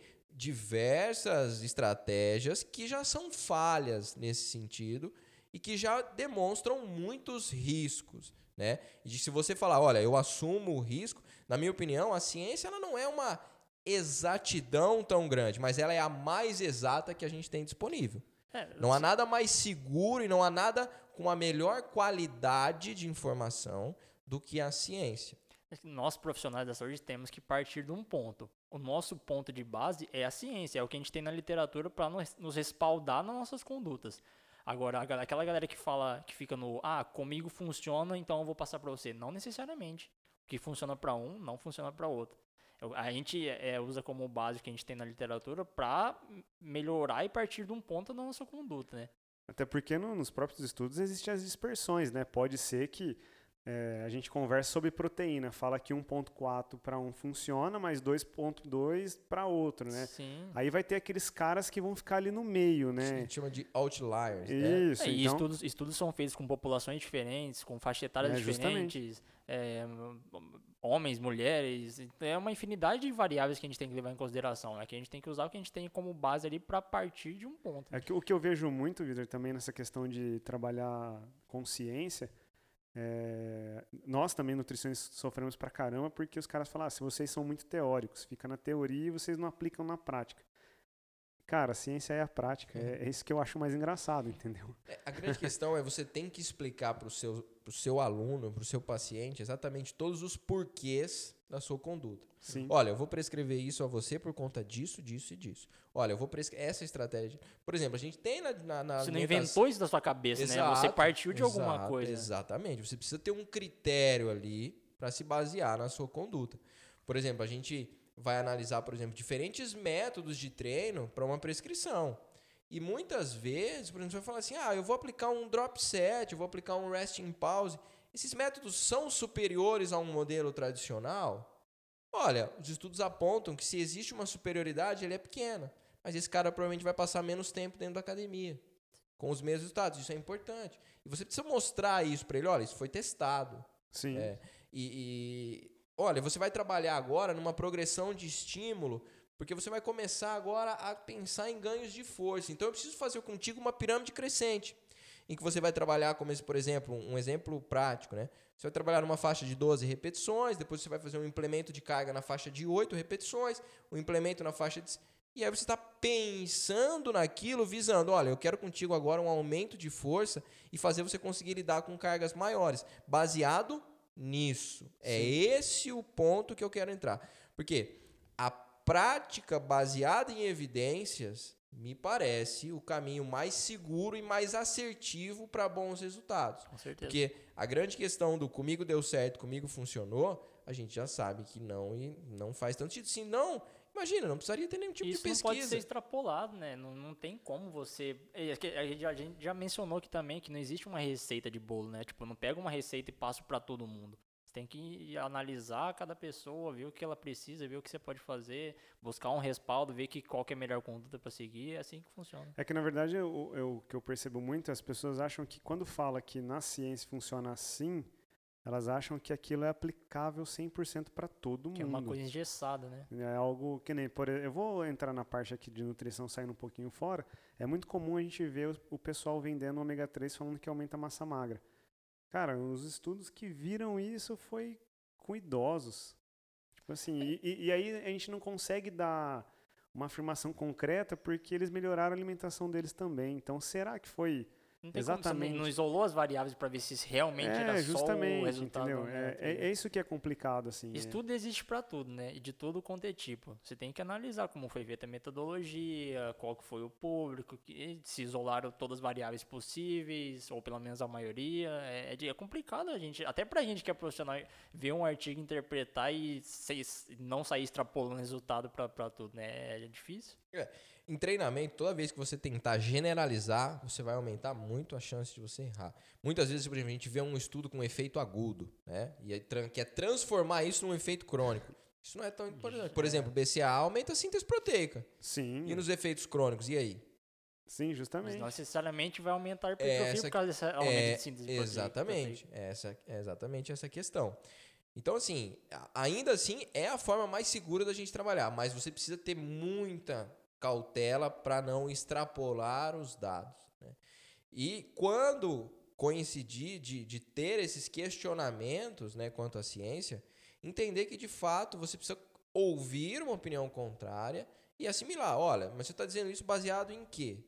diversas estratégias que já são falhas nesse sentido e que já demonstram muitos riscos. Né? E se você falar, olha, eu assumo o risco, na minha opinião, a ciência ela não é uma exatidão tão grande, mas ela é a mais exata que a gente tem disponível. É, não há nada mais seguro e não há nada com a melhor qualidade de informação do que a ciência. É nós, profissionais da saúde, temos que partir de um ponto. O nosso ponto de base é a ciência, é o que a gente tem na literatura para nos respaldar nas nossas condutas. Agora, aquela galera que fala, que fica no, ah, comigo funciona, então eu vou passar para você. Não necessariamente. O que funciona para um, não funciona para outro. A gente é, usa como base que a gente tem na literatura para melhorar e partir de um ponto da nossa conduta, né? Até porque no, nos próprios estudos existem as dispersões, né? Pode ser que é, a gente conversa sobre proteína, fala que 1.4 para um funciona, mas 2.2 para outro, né? Sim. Aí vai ter aqueles caras que vão ficar ali no meio, né? A gente chama de outliers. Né? Isso. É, e então... estudos, estudos são feitos com populações diferentes, com faixas etárias é, diferentes, é, homens, mulheres. É uma infinidade de variáveis que a gente tem que levar em consideração. Né? Que a gente tem que usar o que a gente tem como base ali para partir de um ponto. É que, o que eu vejo muito, Vitor, também nessa questão de trabalhar consciência é, nós também, nutricionistas, sofremos pra caramba porque os caras falam: ah, se vocês são muito teóricos, fica na teoria e vocês não aplicam na prática. Cara, a ciência é a prática. É, é isso que eu acho mais engraçado, entendeu? É, a grande questão é você tem que explicar para o seu, pro seu aluno, para o seu paciente, exatamente todos os porquês da sua conduta. Sim. Olha, eu vou prescrever isso a você por conta disso, disso e disso. Olha, eu vou prescrever essa estratégia. Por exemplo, a gente tem na. na, na você não inventou isso da sua cabeça, exato, né? Você partiu de exato, alguma coisa. Exatamente. Você precisa ter um critério ali para se basear na sua conduta. Por exemplo, a gente vai analisar, por exemplo, diferentes métodos de treino para uma prescrição. E muitas vezes, por exemplo, você vai falar assim: ah, eu vou aplicar um drop set, eu vou aplicar um resting pause. Esses métodos são superiores a um modelo tradicional? Olha, os estudos apontam que se existe uma superioridade, ele é pequena. Mas esse cara provavelmente vai passar menos tempo dentro da academia, com os mesmos resultados. Isso é importante. E você precisa mostrar isso para ele. Olha, isso foi testado. Sim. É, e, e, olha, você vai trabalhar agora numa progressão de estímulo, porque você vai começar agora a pensar em ganhos de força. Então eu preciso fazer contigo uma pirâmide crescente em que você vai trabalhar, como esse, por exemplo, um exemplo prático, né? Você vai trabalhar numa faixa de 12 repetições, depois você vai fazer um implemento de carga na faixa de 8 repetições, um implemento na faixa de. E aí você está pensando naquilo, visando, olha, eu quero contigo agora um aumento de força e fazer você conseguir lidar com cargas maiores, baseado nisso. É Sim. É esse o ponto que eu quero entrar. Porque a prática baseada em evidências me parece o caminho mais seguro e mais assertivo para bons resultados. Com certeza. Porque a grande questão do comigo deu certo, comigo funcionou, a gente já sabe que não e não faz tanto sentido. Se não, imagina, não precisaria ter nenhum tipo Isso de pesquisa. Isso pode ser extrapolado, né? Não, não tem como você... É, a gente, já, a gente já mencionou aqui também que não existe uma receita de bolo, né? Tipo, não pega uma receita e passo para todo mundo tem que analisar cada pessoa, ver o que ela precisa, ver o que você pode fazer, buscar um respaldo, ver que, qual que é a melhor conduta para seguir, é assim que funciona. É que, na verdade, o que eu percebo muito, as pessoas acham que quando fala que na ciência funciona assim, elas acham que aquilo é aplicável 100% para todo mundo. Que é uma coisa engessada, né? É algo que nem, por eu vou entrar na parte aqui de nutrição saindo um pouquinho fora, é muito comum a gente ver o pessoal vendendo ômega 3 falando que aumenta a massa magra. Cara, os estudos que viram isso foi com idosos. Tipo assim, e, e aí a gente não consegue dar uma afirmação concreta porque eles melhoraram a alimentação deles também. Então, será que foi não tem Exatamente. Como, não isolou as variáveis para ver se realmente é, era justamente, só o resultado. Entendeu? É, é, é, isso que é complicado, assim. É. Estudo existe para tudo, né? E de tudo quanto é tipo. Você tem que analisar como foi feita a metodologia, qual que foi o público, se isolaram todas as variáveis possíveis, ou pelo menos a maioria. É, é, é complicado a gente, até pra gente que é profissional, ver um artigo, interpretar e não sair extrapolando resultado para tudo, né? É difícil. É. Em treinamento, toda vez que você tentar generalizar, você vai aumentar muito a chance de você errar. Muitas vezes, por exemplo, a gente vê um estudo com um efeito agudo, né? E quer transformar isso num efeito crônico. Isso não é tão importante. Por exemplo, BCA aumenta a síntese proteica. Sim. E nos efeitos crônicos, e aí? Sim, justamente. Mas não necessariamente vai aumentar a hipertrofia essa, por causa dessa aumento é, de síntese Exatamente. Proteica. Essa, é exatamente essa questão. Então, assim, ainda assim, é a forma mais segura da gente trabalhar, mas você precisa ter muita cautela para não extrapolar os dados. Né? E quando coincidir de, de ter esses questionamentos né, quanto à ciência, entender que de fato você precisa ouvir uma opinião contrária e assimilar. Olha, mas você está dizendo isso baseado em quê?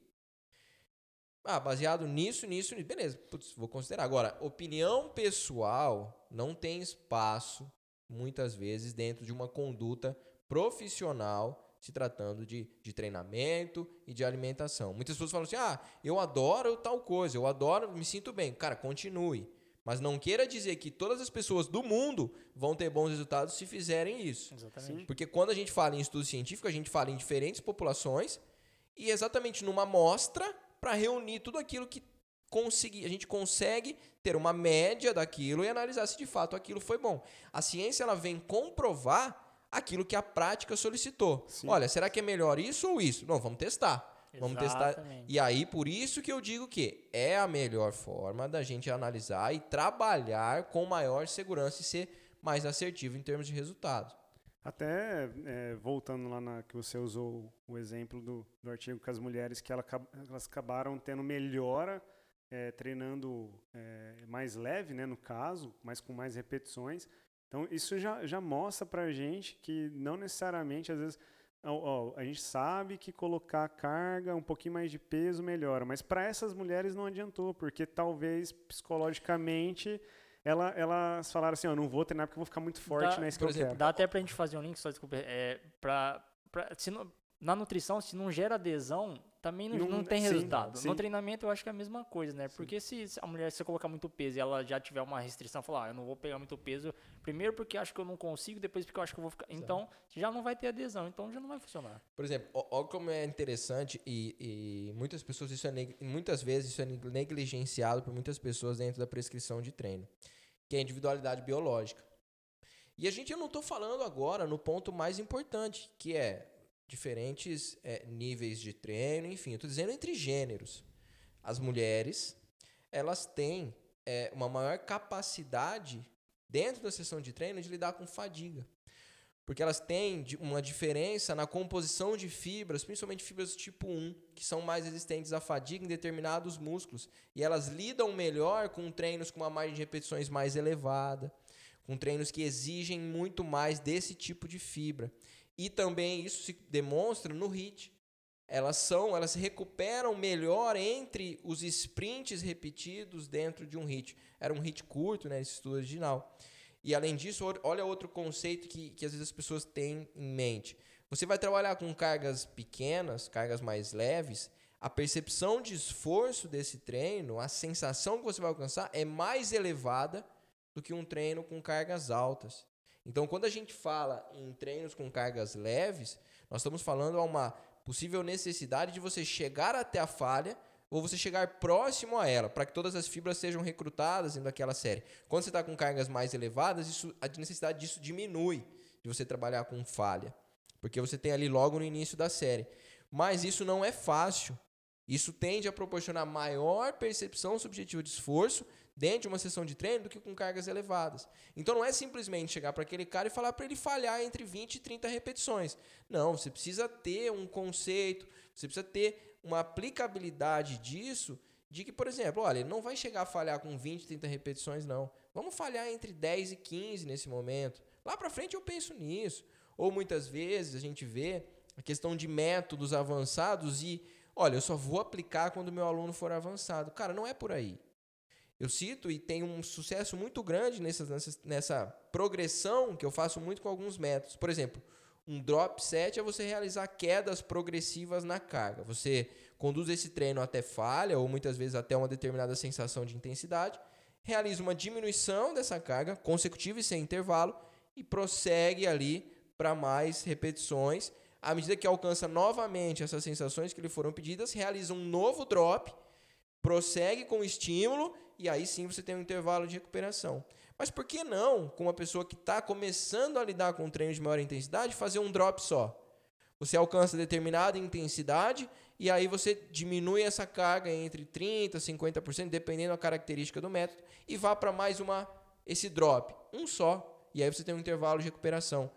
Ah, baseado nisso, nisso, nisso. Beleza, putz, vou considerar. Agora, opinião pessoal não tem espaço, muitas vezes, dentro de uma conduta profissional se tratando de, de treinamento e de alimentação. Muitas pessoas falam assim: ah, eu adoro tal coisa, eu adoro, me sinto bem. Cara, continue. Mas não queira dizer que todas as pessoas do mundo vão ter bons resultados se fizerem isso. Exatamente. Porque quando a gente fala em estudo científico, a gente fala em diferentes populações e exatamente numa amostra para reunir tudo aquilo que conseguir, a gente consegue ter uma média daquilo e analisar se de fato aquilo foi bom. A ciência ela vem comprovar aquilo que a prática solicitou. Sim. Olha, será que é melhor isso ou isso? Não, vamos testar. Vamos testar. Exatamente. E aí, por isso que eu digo que é a melhor forma da gente analisar e trabalhar com maior segurança e ser mais assertivo em termos de resultado. Até é, voltando lá na que você usou o exemplo do, do artigo com as mulheres que ela, elas acabaram tendo melhora é, treinando é, mais leve, né, no caso, mas com mais repetições. Então isso já, já mostra pra gente que não necessariamente, às vezes, ó, ó, a gente sabe que colocar carga, um pouquinho mais de peso melhora, mas para essas mulheres não adiantou, porque talvez psicologicamente ela, elas falaram assim, ó, não vou treinar porque eu vou ficar muito forte, Dá- é por eu exemplo. Dá até pra gente fazer um link, só desculpa, é, pra, pra, se não- na nutrição, se não gera adesão, também não, Não- não tem sim, resultado. sim. No treinamento eu acho que é a mesma coisa, né? Porque se se a mulher, se colocar muito peso e ela já tiver uma restrição, falar, ah, eu não vou pegar muito peso, primeiro porque acho que eu não consigo, depois porque eu acho que eu vou ficar. Então, já não vai ter adesão, então já não vai funcionar. Por exemplo, ó como é interessante e, e muitas pessoas isso é muitas vezes isso é neg- negligenciado por muitas pessoas dentro da prescrição de treino, que é a individualidade biológica. E a gente eu não estou falando agora no ponto mais importante, que é diferentes é, níveis de treino, enfim, eu estou dizendo entre gêneros. As mulheres, elas têm é, uma maior capacidade dentro da sessão de treino de lidar com fadiga. Porque elas têm uma diferença na composição de fibras, principalmente fibras tipo 1, que são mais resistentes à fadiga em determinados músculos. E elas lidam melhor com treinos com uma margem de repetições mais elevada, com treinos que exigem muito mais desse tipo de fibra. E também isso se demonstra no HIIT. Elas são, elas se recuperam melhor entre os sprints repetidos dentro de um HIIT. Era um HIIT curto, né, esse estudo original. E além disso, olha outro conceito que, que às vezes as pessoas têm em mente. Você vai trabalhar com cargas pequenas, cargas mais leves, a percepção de esforço desse treino, a sensação que você vai alcançar é mais elevada do que um treino com cargas altas. Então, quando a gente fala em treinos com cargas leves, nós estamos falando a uma possível necessidade de você chegar até a falha ou você chegar próximo a ela, para que todas as fibras sejam recrutadas dentro daquela série. Quando você está com cargas mais elevadas, isso, a necessidade disso diminui, de você trabalhar com falha, porque você tem ali logo no início da série. Mas isso não é fácil. Isso tende a proporcionar maior percepção subjetiva de esforço dentro de uma sessão de treino do que com cargas elevadas. Então não é simplesmente chegar para aquele cara e falar para ele falhar entre 20 e 30 repetições. Não, você precisa ter um conceito, você precisa ter uma aplicabilidade disso, de que, por exemplo, olha, ele não vai chegar a falhar com 20, 30 repetições, não. Vamos falhar entre 10 e 15 nesse momento. Lá para frente eu penso nisso. Ou muitas vezes a gente vê a questão de métodos avançados e, olha, eu só vou aplicar quando meu aluno for avançado. Cara, não é por aí. Eu cito e tenho um sucesso muito grande nessa, nessa, nessa progressão que eu faço muito com alguns métodos. Por exemplo, um drop set é você realizar quedas progressivas na carga. Você conduz esse treino até falha, ou muitas vezes até uma determinada sensação de intensidade, realiza uma diminuição dessa carga consecutiva e sem intervalo e prossegue ali para mais repetições. À medida que alcança novamente essas sensações que lhe foram pedidas, realiza um novo drop, prossegue com o estímulo e aí sim você tem um intervalo de recuperação. Mas por que não, com uma pessoa que está começando a lidar com treinos de maior intensidade, fazer um drop só? Você alcança determinada intensidade e aí você diminui essa carga entre 30% e 50%, dependendo da característica do método, e vá para mais uma esse drop, um só, e aí você tem um intervalo de recuperação.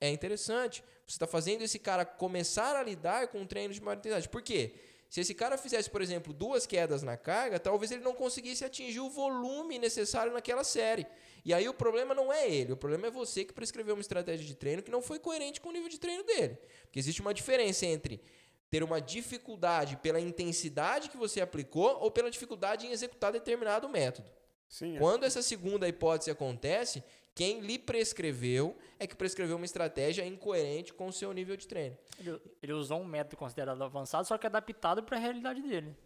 É interessante, você está fazendo esse cara começar a lidar com treinos de maior intensidade. Por quê? Se esse cara fizesse, por exemplo, duas quedas na carga, talvez ele não conseguisse atingir o volume necessário naquela série. E aí o problema não é ele, o problema é você que prescreveu uma estratégia de treino que não foi coerente com o nível de treino dele. Porque existe uma diferença entre ter uma dificuldade pela intensidade que você aplicou ou pela dificuldade em executar determinado método. Sim, é. Quando essa segunda hipótese acontece, quem lhe prescreveu é que prescreveu uma estratégia incoerente com o seu nível de treino. Ele, ele usou um método considerado avançado, só que adaptado para a realidade dele.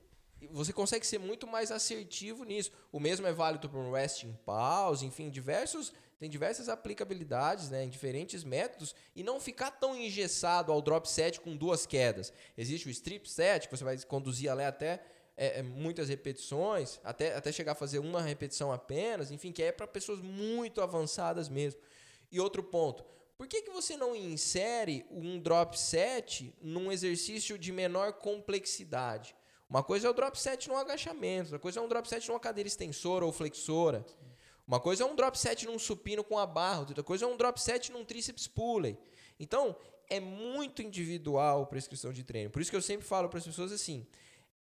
Você consegue ser muito mais assertivo nisso. O mesmo é válido para um resting pause, enfim, diversos tem diversas aplicabilidades né, em diferentes métodos e não ficar tão engessado ao drop set com duas quedas. Existe o strip set, que você vai conduzir até é, é, muitas repetições, até, até chegar a fazer uma repetição apenas, enfim, que é para pessoas muito avançadas mesmo. E outro ponto, por que, que você não insere um drop set num exercício de menor complexidade? Uma coisa é o drop set no agachamento, outra coisa é um drop set numa cadeira extensora ou flexora. Uma coisa é um drop set num supino com a barra, outra coisa é um drop set num tríceps pulley. Então, é muito individual a prescrição de treino. Por isso que eu sempre falo para as pessoas assim: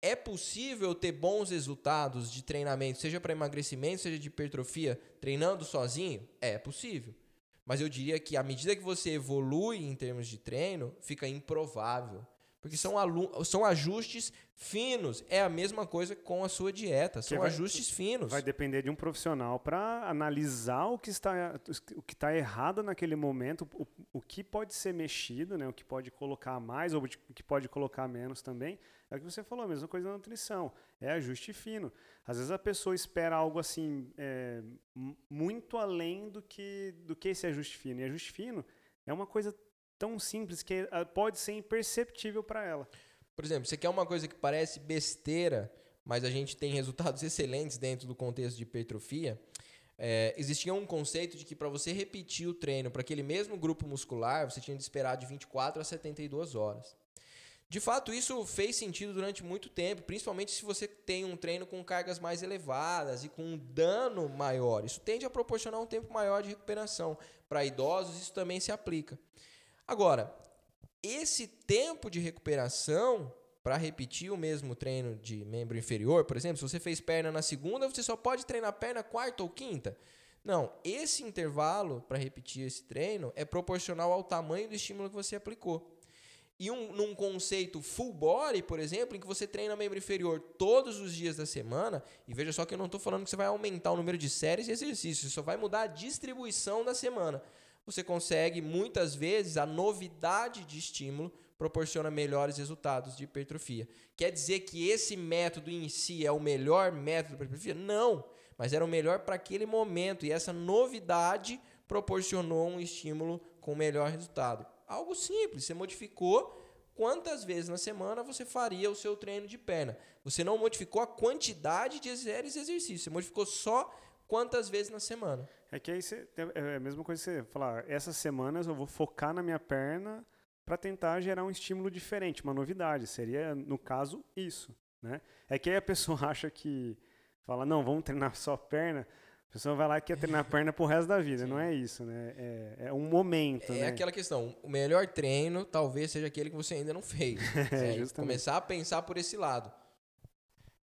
é possível ter bons resultados de treinamento, seja para emagrecimento, seja de hipertrofia, treinando sozinho? É possível. Mas eu diria que à medida que você evolui em termos de treino, fica improvável. Porque são, são ajustes finos. É a mesma coisa com a sua dieta. São vai- ajustes finos. Vai depender de um profissional para analisar o que está o que está errado naquele momento, o, o que pode ser mexido, né, o que pode colocar mais ou o que pode colocar menos também. É o que você falou, a mesma coisa na nutrição, é ajuste fino. Às vezes a pessoa espera algo assim é, muito além do que do que esse ajuste fino. E ajuste fino é uma coisa tão simples que ah, pode ser imperceptível para ela. Por exemplo, você quer uma coisa que parece besteira, mas a gente tem resultados excelentes dentro do contexto de hipertrofia. É, existia um conceito de que para você repetir o treino para aquele mesmo grupo muscular, você tinha de esperar de 24 a 72 horas. De fato, isso fez sentido durante muito tempo, principalmente se você tem um treino com cargas mais elevadas e com um dano maior. Isso tende a proporcionar um tempo maior de recuperação. Para idosos, isso também se aplica. Agora, esse tempo de recuperação para repetir o mesmo treino de membro inferior, por exemplo, se você fez perna na segunda, você só pode treinar perna quarta ou quinta. Não, esse intervalo para repetir esse treino é proporcional ao tamanho do estímulo que você aplicou. E um, num conceito full body, por exemplo, em que você treina membro inferior todos os dias da semana, e veja só que eu não estou falando que você vai aumentar o número de séries e exercícios, você só vai mudar a distribuição da semana. Você consegue, muitas vezes, a novidade de estímulo proporciona melhores resultados de hipertrofia. Quer dizer que esse método em si é o melhor método para hipertrofia? Não, mas era o melhor para aquele momento, e essa novidade proporcionou um estímulo com melhor resultado. Algo simples, você modificou quantas vezes na semana você faria o seu treino de perna. Você não modificou a quantidade de exercícios, você modificou só quantas vezes na semana. É que aí você, é a mesma coisa que você falar, essas semanas eu vou focar na minha perna para tentar gerar um estímulo diferente, uma novidade. Seria, no caso, isso. Né? É que aí a pessoa acha que fala, não, vamos treinar só perna. A pessoa vai lá e quer treinar perna pro resto da vida. Sim. Não é isso, né? É, é um momento, É né? aquela questão, o melhor treino talvez seja aquele que você ainda não fez. É, É, justamente. começar a pensar por esse lado.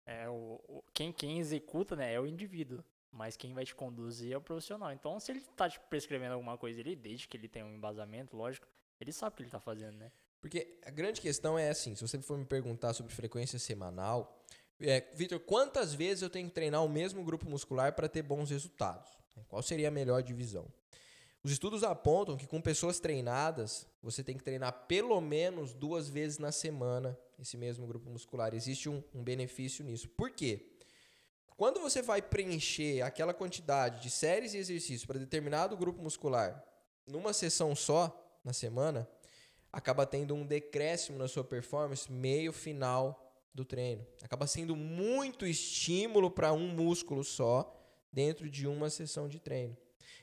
É, o, o- quem, quem executa né, é o indivíduo. Mas quem vai te conduzir é o profissional. Então, se ele tá te prescrevendo alguma coisa ali, desde que ele tenha um embasamento, lógico, ele sabe o que ele tá fazendo, né? Porque a grande questão é assim, se você for me perguntar sobre frequência semanal, é, Vitor, quantas vezes eu tenho que treinar o mesmo grupo muscular para ter bons resultados? Qual seria a melhor divisão? Os estudos apontam que com pessoas treinadas, você tem que treinar pelo menos duas vezes na semana esse mesmo grupo muscular. Existe um, um benefício nisso. Por quê? Quando você vai preencher aquela quantidade de séries e exercícios para determinado grupo muscular numa sessão só na semana, acaba tendo um decréscimo na sua performance meio final do treino. Acaba sendo muito estímulo para um músculo só dentro de uma sessão de treino.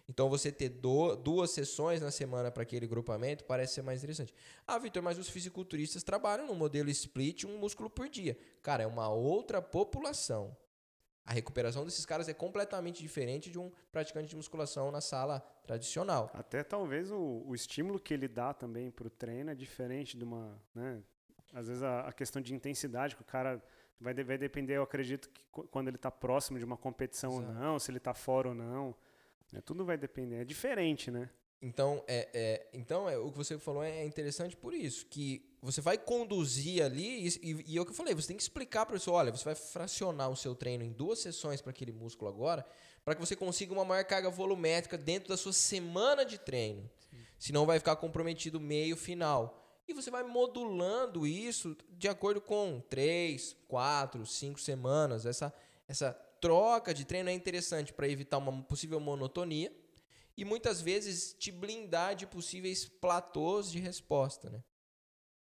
Então você ter do- duas sessões na semana para aquele grupamento parece ser mais interessante. Ah, Vitor, mas os fisiculturistas trabalham no modelo split, um músculo por dia. Cara, é uma outra população. A recuperação desses caras é completamente diferente de um praticante de musculação na sala tradicional. Até talvez o, o estímulo que ele dá também pro treino é diferente de uma, né? Às vezes a, a questão de intensidade, que o cara vai, vai depender, eu acredito, que qu- quando ele está próximo de uma competição ou Exato. não, se ele está fora ou não. né? Tudo vai depender. É diferente, né? Então, é, é, então é, o que você falou é interessante por isso, que você vai conduzir ali, e, e, é o que eu falei, você tem que explicar para a pessoa, olha, você vai fracionar o seu treino em duas sessões para aquele músculo agora, para que você consiga uma maior carga volumétrica dentro da sua semana de treino. Senão vai ficar comprometido meio final. E você vai modulando isso de acordo com três, quatro, cinco semanas. Essa, essa troca de treino é interessante para evitar uma possível monotonia e muitas vezes te blindar de possíveis platôs de resposta, né?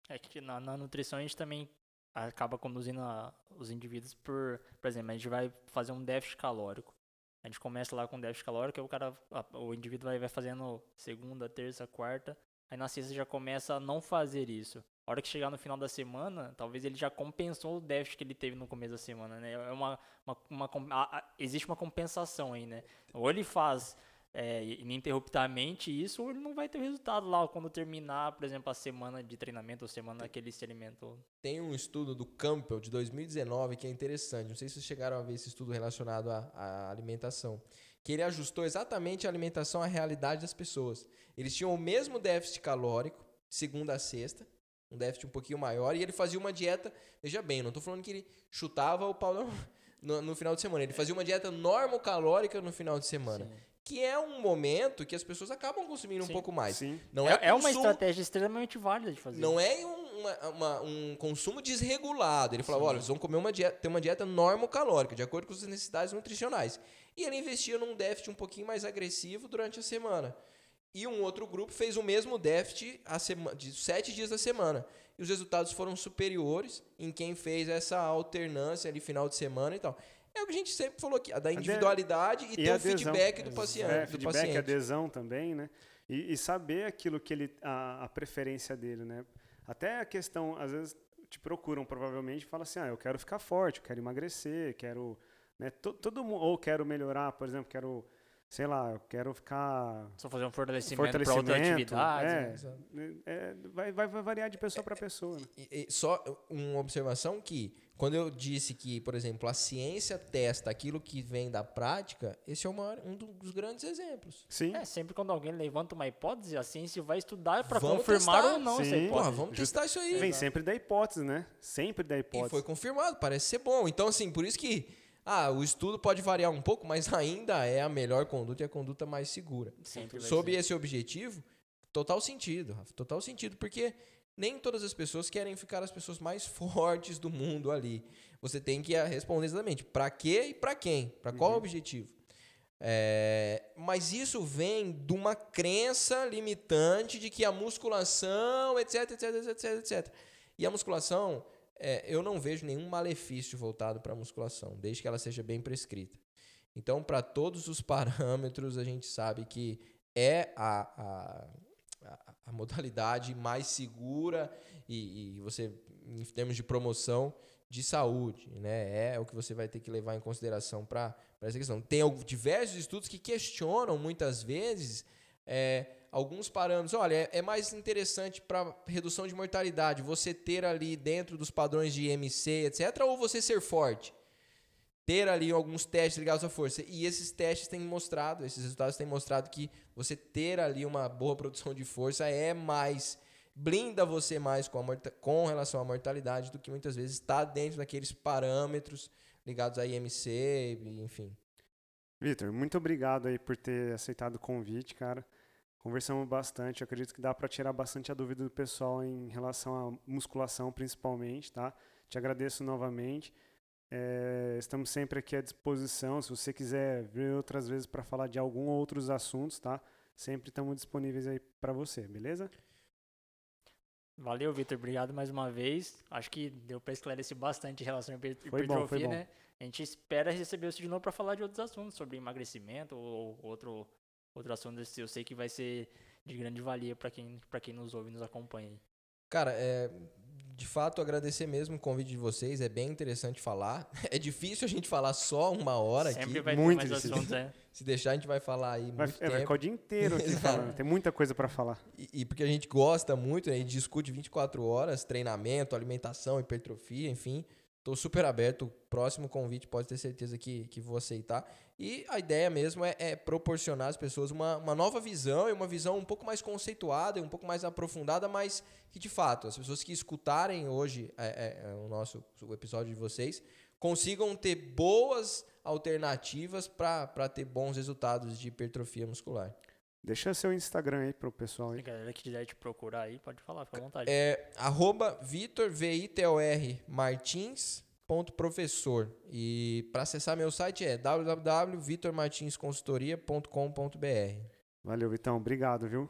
É que na, na nutrição a gente também acaba conduzindo a- os indivíduos por, por exemplo, a gente vai fazer um déficit calórico. A gente começa lá com déficit calórico, o cara, a- o indivíduo vai, vai fazendo segunda, terça, quarta, aí na sexta já começa a não fazer isso. A hora que chegar no final da semana, talvez ele já compensou o déficit que ele teve no começo da semana, né? É uma, uma, uma a- existe uma compensação aí, né? Ou ele faz é, ininterruptamente isso, ele não vai ter resultado lá quando terminar, por exemplo, a semana de treinamento ou semana que ele se alimentou. Tem um estudo do Campbell de 2019 que é interessante. Não sei se vocês chegaram a ver esse estudo relacionado à, à alimentação. Que ele ajustou exatamente a alimentação à realidade das pessoas. Eles tinham o mesmo déficit calórico, segunda a sexta, um déficit um pouquinho maior, e ele fazia uma dieta. Veja bem, não estou falando que ele chutava o pau no, no, no final de semana. Ele fazia uma dieta normocalórica no final de semana. Sim. Que é um momento que as pessoas acabam consumindo um Sim. pouco mais. Sim. Não é, é, é uma consumo- estratégia extremamente válida de fazer. Não é um, uma- uma- um consumo desregulado. Ele falava, olha, vocês vão comer uma dieta, ter uma dieta normocalórica, de acordo com as necessidades nutricionais. E ele investia num déficit um pouquinho mais agressivo durante a semana. E um outro grupo fez o mesmo déficit a sema- de sete dias da semana. E os resultados foram superiores em quem fez essa alternância ali final de semana e tal. É o que a gente sempre falou aqui, a da individualidade e, ter o adesão. feedback do paciente. É, do feedback, paciente. adesão também, né? E, e saber aquilo que ele, a, a preferência dele, né? Até a questão, às vezes te procuram provavelmente e falam assim, ah, eu quero ficar forte, eu quero emagrecer, quero, né? to- Todo mundo ou quero melhorar, por exemplo, quero, sei lá, eu quero ficar Só fazer um fortalecimento, para outra fortalecimento, atividade. é, né? Exato. é, vai, vai, vai variar de pessoa para pessoa. Né? E- e só uma observação que quando eu disse que, por exemplo, a ciência testa aquilo que vem da prática, esse é o maior- um dos grandes exemplos. Sim, É, sempre quando alguém levanta uma hipótese, a ciência vai estudar para confirmar testar. ou não essa Sim. hipótese. Porra, vamos testar isso aí. vem sempre da hipótese, né? Sempre da E hipótese. foi confirmado, parece ser bom. Então, assim, por isso que ah, o estudo pode variar um pouco, mas ainda é a melhor conduta e a conduta mais segura. Sempre Sob esse objetivo, total sentido, Rafa, total sentido, porque nem todas as pessoas querem ficar as pessoas mais fortes do mundo ali. Você tem que responder exatamente para quê e para quem, para qual Uhum. objetivo. É, mas isso vem de uma crença limitante de que a musculação, etc, etc, etc, etc. E a musculação, é, eu não vejo nenhum malefício voltado para a musculação, desde que ela seja bem prescrita. Então, para todos os parâmetros, a gente sabe que é a, a, a- modalidade mais segura e, e você, em termos de promoção de saúde, né? É o que você vai ter que levar em consideração para essa questão. Tem diversos estudos que questionam muitas vezes é, alguns parâmetros. Olha, é, é mais interessante para redução de mortalidade você ter ali dentro dos padrões de IMC, etc., ou você ser forte? ter ali alguns testes ligados à força. E esses testes têm mostrado, esses resultados têm mostrado que você ter ali uma boa produção de força é mais blinda você mais com, a com relação à mortalidade do que muitas vezes está dentro daqueles parâmetros ligados a IMC, enfim. Vitor, muito obrigado aí por ter aceitado o convite, cara. Conversamos bastante, eu acredito que dá para tirar bastante a dúvida do pessoal em relação à musculação, principalmente, tá? Te agradeço novamente. É, estamos sempre aqui à disposição. Se você quiser vir outras vezes para falar de algum outros assuntos, tá? Sempre estamos disponíveis aí para você, beleza? Valeu, Vitor. Obrigado mais uma vez. Acho que deu para esclarecer bastante em relação à hiper- Foi bom, hipertrofia, foi bom. né? A gente espera receber você de novo para falar de outros assuntos, sobre emagrecimento ou outro, outro assunto. desse. Eu sei que vai ser de grande valia para quem, pra quem nos ouve e nos acompanha. aí. Cara, é, de fato, agradecer mesmo o convite de vocês. É bem interessante falar. É difícil a gente falar só uma hora Sempre aqui. vai Muito ter mais assuntos, é. Se deixar, a gente vai falar aí Vai, muito é, vai tempo. ficar o dia inteiro aqui falando. Tem muita coisa para falar. E, e porque a gente gosta muito, né? A gente discute 24 horas, treinamento, alimentação, hipertrofia, enfim. Tô super aberto. Próximo convite pode ter certeza que, que vou aceitar. E a ideia mesmo é, é proporcionar às pessoas uma, uma nova visão e uma visão um pouco mais conceituada e um pouco mais aprofundada, mas que de fato as pessoas que escutarem hoje é, é, é, o nosso o episódio de vocês consigam ter boas alternativas para ter bons resultados de hipertrofia muscular. Deixa seu Instagram aí pro pessoal Se a galera que quiser te procurar aí, pode falar, fica à vontade. É arroba Vitor, V-I-T-O-R, Martins, ponto professor. E para acessar meu site é www.vitormartinsconsultoria.com.br. Valeu, Vitão. Obrigado, viu?